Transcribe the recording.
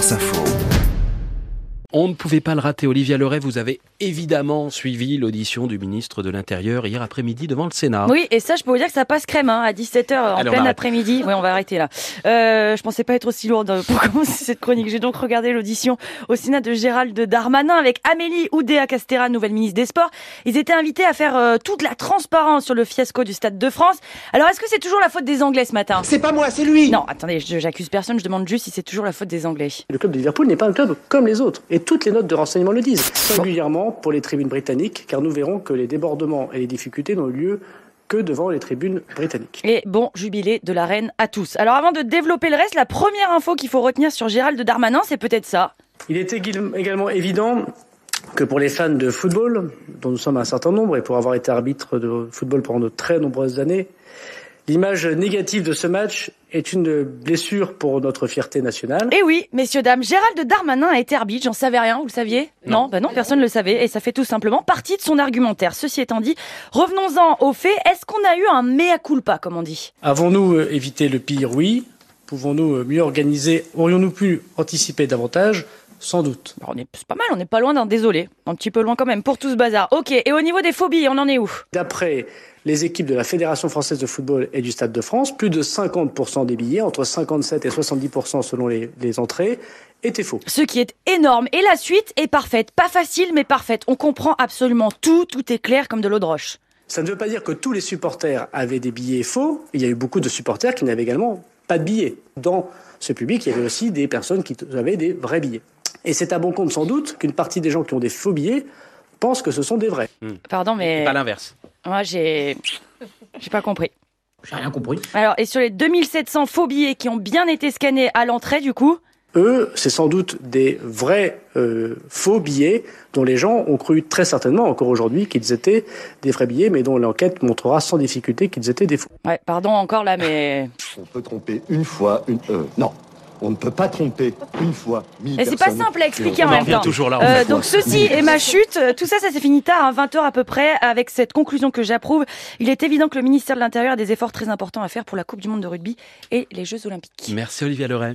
France Info. On ne pouvait pas le rater. Olivia Leray, vous avez évidemment suivi l'audition du ministre de l'Intérieur hier après-midi devant le Sénat. Oui, et ça, je peux vous dire que ça passe crème hein, à 17h en Allez, plein après-midi. Oui, on va arrêter là. Euh, je pensais pas être aussi lourde pour commencer cette chronique. J'ai donc regardé l'audition au Sénat de Gérald Darmanin avec Amélie Oudéa-Castera, nouvelle ministre des Sports. Ils étaient invités à faire euh, toute la transparence sur le fiasco du Stade de France. Alors, est-ce que c'est toujours la faute des Anglais ce matin? C'est pas moi, c'est lui Non, attendez, je- j'accuse personne, je demande juste si c'est toujours la faute des Anglais. Le club de Liverpool n'est pas un club comme les autres, et toutes les notes de renseignement le disent. Singulièrement pour les tribunes britanniques, car nous verrons que les débordements et les difficultés n'ont eu lieu que devant les tribunes britanniques. Et bon jubilé de la reine à tous. Alors avant de développer le reste, la première info qu'il faut retenir sur Gérald Darmanin, c'est peut-être ça. Il est également évident que pour les fans de football, dont nous sommes un certain nombre, et pour avoir été arbitre de football pendant de très nombreuses années, l'image négative de ce match est une blessure pour notre fierté nationale. Et oui, messieurs, dames, Gérald Darmanin a été arbitre, j'en savais rien, vous le saviez Non, bah non, personne ne le savait, et ça fait tout simplement partie de son argumentaire. Ceci étant dit, revenons-en aux faits, est-ce qu'on a eu un mea culpa, comme on dit? Avons-nous euh, évité le pire? Oui. Pouvons-nous euh, mieux organiser? Aurions-nous pu anticiper davantage? Sans doute. On est, C'est pas mal, on n'est pas loin d'un désolé. Un petit peu loin quand même, pour tout ce bazar. Ok, et au niveau des phobies, on en est où D'après les équipes de la Fédération française de football et du Stade de France, plus de 50% des billets, entre 57 et 70% selon les, les entrées, étaient faux. Ce qui est énorme. Et la suite est parfaite. Pas facile, mais parfaite. On comprend absolument tout, tout est clair comme de l'eau de roche. Ça ne veut pas dire que tous les supporters avaient des billets faux. Il y a eu beaucoup de supporters qui n'avaient également pas de billets. Dans ce public, il y avait aussi des personnes qui avaient des vrais billets. Et c'est à bon compte sans doute qu'une partie des gens qui ont des faux billets pensent que ce sont des vrais. Pardon, mais Pas l'inverse. moi j'ai... J'ai pas compris. J'ai rien compris. Alors, et sur les 2700 faux billets qui ont bien été scannés à l'entrée, du coup Eux, c'est sans doute des vrais euh, faux billets dont les gens ont cru très certainement encore aujourd'hui qu'ils étaient des vrais billets, mais dont l'enquête montrera sans difficulté qu'ils étaient des faux. Ouais, pardon encore là, mais... On peut tromper une fois, une. Euh, non, on ne peut pas tromper une fois. mille Et c'est pas simple à expliquer en même temps. toujours là, en Euh, donc ceci est ma chute. Tout ça, ça s'est fini tard, à 20h à peu près, avec cette conclusion que j'approuve. Il est évident que le ministère de l'Intérieur a des efforts très importants à faire pour la Coupe du Monde de rugby et les Jeux Olympiques. Merci Olivia Leray.